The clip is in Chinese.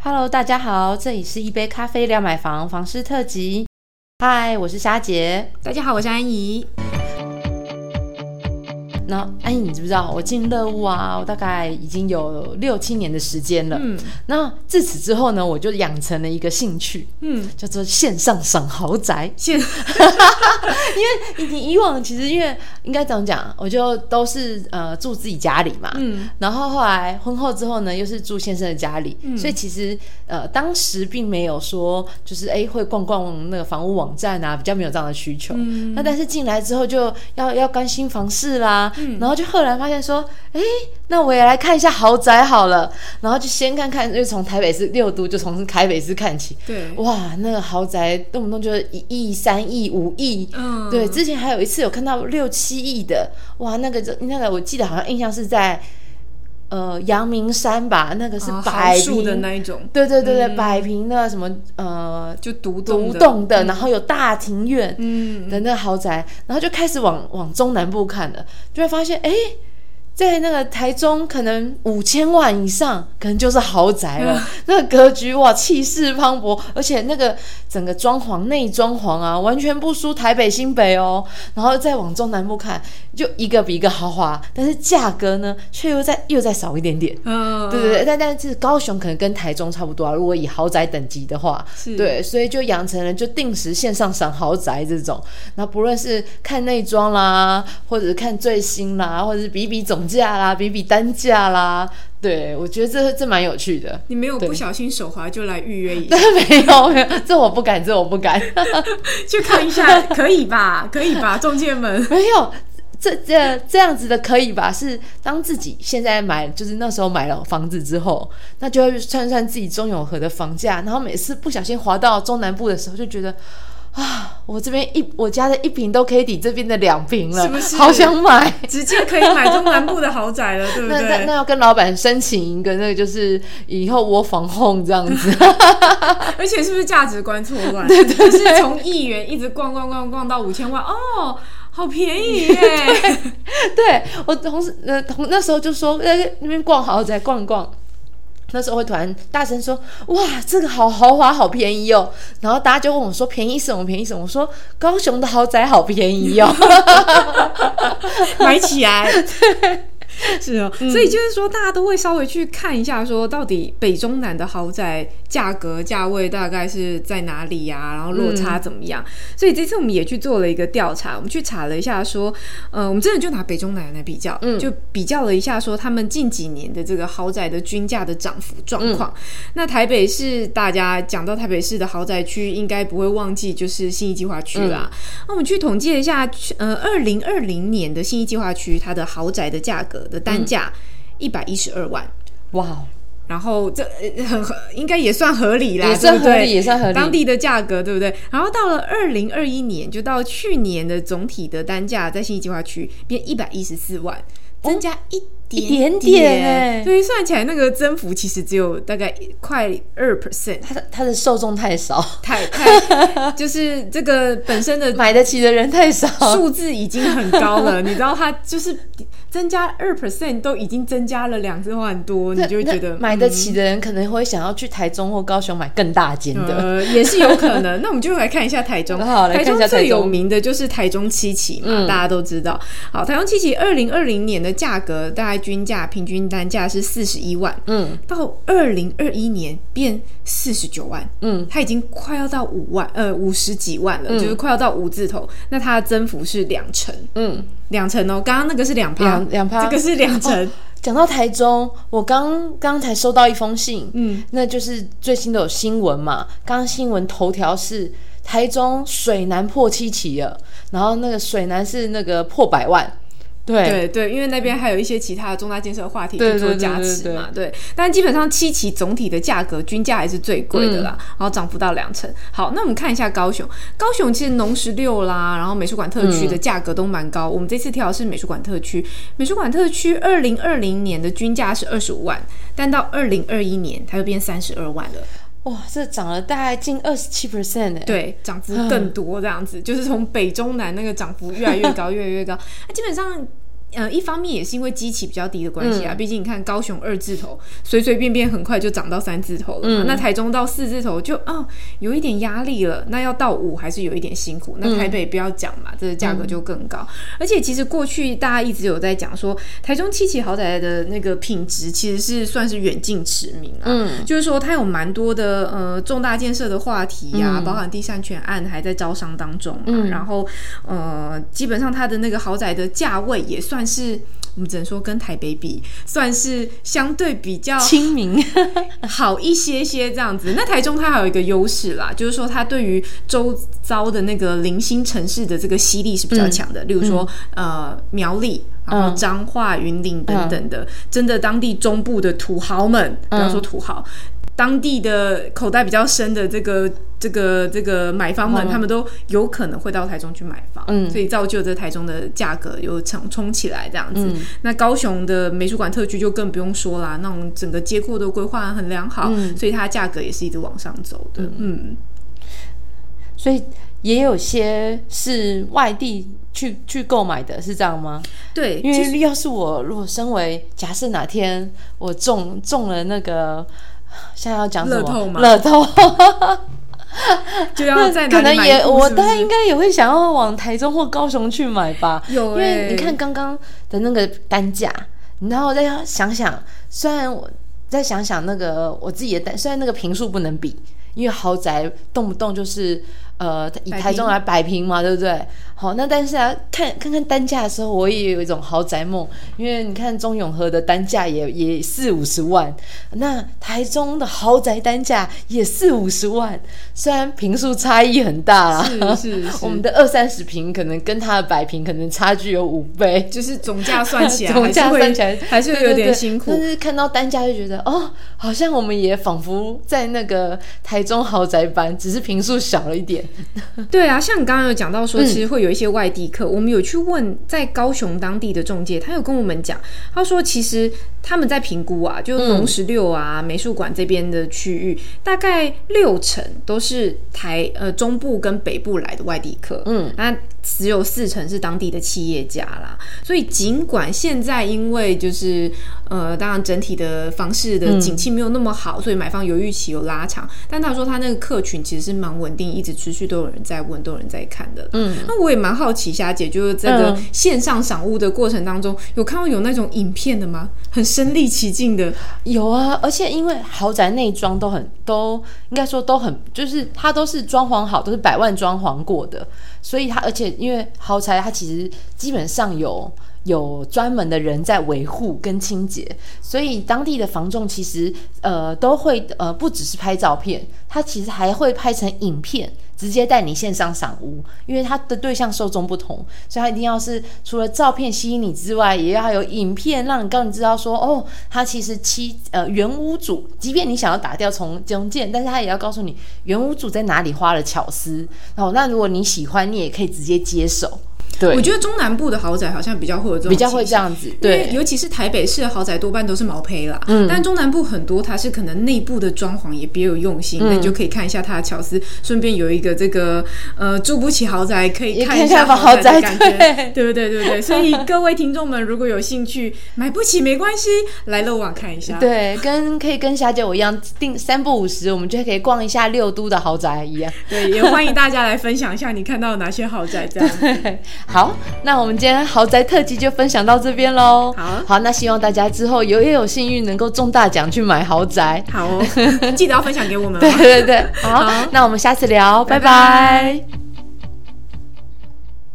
Hello，大家好，这里是一杯咖啡聊买房房事特辑。Hi，，我是虾姐。大家好，我是安怡。那安怡，你知不知道我进乐屋啊？我大概已经有六七年的时间了。嗯，那自此之后呢，我就养成了一个兴趣，嗯，叫做线上赏豪宅。线，因为你以往其实因为应该怎么讲，我就都是呃住自己家里嘛。嗯，然后后来婚后之后呢，又是住先生的家里，所以其实呃当时并没有说就是哎会逛逛那个房屋网站啊，比较没有这样的需求。嗯，那但是进来之后就要要关心房事啦。然后就赫然发现说，哎，那我也来看一下豪宅好了。然后就先看看，就从台北市六都，就从台北市看起。对，哇，那个豪宅动不动就是一亿、三亿、五亿。嗯，对，之前还有一次有看到六七亿的，哇，那个那个我记得好像印象是在。呃，阳明山吧，那个是百平的那一种，对对对对，百平的什么呃，就独独栋的，然后有大庭院的那个豪宅，然后就开始往往中南部看了，就会发现，哎。在那个台中，可能五千万以上，可能就是豪宅了。那个格局哇，气势磅礴，而且那个整个装潢内装潢啊，完全不输台北新北哦。然后再往中南部看，就一个比一个豪华，但是价格呢，却又再又再少一点点。嗯，对对对，但但是高雄可能跟台中差不多啊。如果以豪宅等级的话，对，所以就养成了就定时线上赏豪宅这种。那不论是看内装啦，或者是看最新啦，或者是比比总。价啦，比比单价啦，对我觉得这这蛮有趣的。你没有不小心手滑就来预约一下？没有没有，这我不敢，这我不敢。去看一下 可以吧？可以吧？中介们没有这这这样子的可以吧？是当自己现在买，就是那时候买了房子之后，那就会算算自己中永和的房价，然后每次不小心滑到中南部的时候，就觉得。啊，我这边一我家的一瓶都可以抵这边的两瓶了，是不是？好想买，直接可以买中南部的豪宅了，对不对？那那要跟老板申请一个，那个就是以后我防控这样子，而且是不是价值观错乱？对 对，是从亿元一直逛逛逛逛到五千万，哦，好便宜耶！对我同事呃同那时候就说在那边逛豪宅逛逛。那时候会突然大声说：“哇，这个好豪华，好便宜哦！”然后大家就问我说：“便宜什么？便宜什么？”我说：“高雄的豪宅好便宜哦，买起来。” 是哦，所以就是说，大家都会稍微去看一下，说到底北中南的豪宅价格价位大概是在哪里呀？然后落差怎么样？所以这次我们也去做了一个调查，我们去查了一下，说，呃，我们真的就拿北中南来比较，嗯，就比较了一下，说他们近几年的这个豪宅的均价的涨幅状况。那台北市，大家讲到台北市的豪宅区，应该不会忘记就是新义计划区啦。那我们去统计了一下，呃，二零二零年的新义计划区，它的豪宅的价格。的单价一百一十二万，哇！然后这很合，应该也算合理啦，也算合理，也算合理。当地的价格对不对？然后到了二零二一年，就到去年的总体的单价，在新义计划区变一百一十四万，增加一点点，所以算起来那个增幅其实只有大概快二 percent。它的它的受众太少，太太 就是这个本身的买得起的人太少，数字已经很高了。你知道它就是。增加二 percent 都已经增加了两万多，你就会觉得买得起的人可能会想要去台中或高雄买更大间的，也是有可能。那我们就来看一下台中，好台中最有名的就是台中七期嘛，大家都知道。好，台中七期二零二零年的价格大概均价平均单价是四十一万，嗯，到二零二一年变四十九万，嗯，它已经快要到五万，呃，五十几万了，就是快要到五字头。那它的增幅是两成，嗯。两成哦，刚刚那个是两趴，两趴，这个是两成。讲到台中，我刚刚才收到一封信，嗯，那就是最新的有新闻嘛。刚刚新闻头条是台中水南破七期了，然后那个水南是那个破百万。对对，因为那边还有一些其他的重大建设话题去做加持嘛，对。但基本上七期总体的价格均价还是最贵的啦，然后涨幅到两成。好，那我们看一下高雄，高雄其实农十六啦，然后美术馆特区的价格都蛮高。我们这次挑的是美术馆特区，美术馆特区二零二零年的均价是二十五万，但到二零二一年它就变三十二万了。哇，这涨了大概近二十七 percent 哎，对，涨幅更多这样子，就是从北中南那个涨幅越来越高，越来越高。那基本上呃，一方面也是因为基期比较低的关系啊，毕竟你看高雄二字头，随随便便很快就涨到三字头了嘛。那台中到四字头就啊有一点压力了，那要到五还是有一点辛苦。那台北不要讲嘛，这个价格就更高。而且其实过去大家一直有在讲说，台中七期豪宅的那个品质其实是算是远近驰名啊。嗯，就是说它有蛮多的呃重大建设的话题呀，包含地善权案还在招商当中嘛。然后呃，基本上它的那个豪宅的价位也算。算是我们只能说跟台北比，算是相对比较亲民，好一些些这样子。那台中它还有一个优势啦，就是说它对于周遭的那个零星城市的这个吸力是比较强的。例如说呃苗栗，然后彰化、云林等等的，真的当地中部的土豪们，不要说土豪。当地的口袋比较深的这个这个这个买方们，他们都有可能会到台中去买房，嗯，所以造就这台中的价格有冲冲起来这样子。那高雄的美术馆特区就更不用说啦，那种整个街廓都规划很良好，所以它价格也是一直往上走的，嗯。所以也有些是外地去去购买的，是这样吗？对，因为要是我如果身为假设哪天我中中了那个。现在要讲什么？乐透，就要在可能也，我大概应该也会想要往台中或高雄去买吧。有，因为你看刚刚的那个单价，然后再想想，虽然我再想想那个我自己的单，虽然那个平数不能比，因为豪宅动不动就是。呃，以台中来摆平嘛，对不对？好，那但是啊，看看看单价的时候，我也有一种豪宅梦，因为你看中永和的单价也也四五十万，那台中的豪宅单价也四五十万，虽然平数差异很大啦，是 是，我们的二三十平可能跟它的摆平可能差距有五倍，就是总价算起来，总价算起来还是有点辛苦，但是看到单价就觉得哦，好像我们也仿佛在那个台中豪宅班，只是平数小了一点。对啊，像你刚刚有讲到说，其实会有一些外地客，我们有去问在高雄当地的中介，他有跟我们讲，他说其实他们在评估啊，就龙十六啊美术馆这边的区域，大概六成都是台呃中部跟北部来的外地客，嗯，那只有四成是当地的企业家啦。所以尽管现在因为就是呃，当然整体的房市的景气没有那么好，所以买方犹豫期有拉长，但他说他那个客群其实是蛮稳定，一直持续都有人在问，都有人在看的。嗯，那我也蛮好奇，霞姐就是这个线上赏物的过程当中，有看到有那种影片的吗？很身临其境的，有啊。而且因为豪宅内装都很都应该说都很，就是它都是装潢好，都是百万装潢过的，所以它而且因为豪宅它其实基本上有。有专门的人在维护跟清洁，所以当地的房仲其实呃都会呃不只是拍照片，他其实还会拍成影片，直接带你线上赏屋。因为他的对象受众不同，所以他一定要是除了照片吸引你之外，也要有影片让你更知道说哦，他其实七呃原屋主，即便你想要打掉重重建，但是他也要告诉你原屋主在哪里花了巧思。哦，那如果你喜欢，你也可以直接接手。对，我觉得中南部的豪宅好像比较会有这种，比较会这样子。对，尤其是台北市的豪宅多半都是毛坯啦。嗯，但中南部很多它是可能内部的装潢也别有用心，那你就可以看一下它的巧思，顺便有一个这个呃住不起豪宅可以看一下豪宅的感觉，对不对？对不对？所以各位听众们如果有兴趣，买不起没关系，来漏网看一下。对，跟可以跟霞姐我一样定三不五十，我们就可以逛一下六都的豪宅一样。对，也欢迎大家来分享一下你看到哪些豪宅这样。好，那我们今天豪宅特辑就分享到这边喽。好，好，那希望大家之后有也有幸运能够中大奖去买豪宅。好，记得要分享给我们。对对对，好，那我们下次聊，拜拜。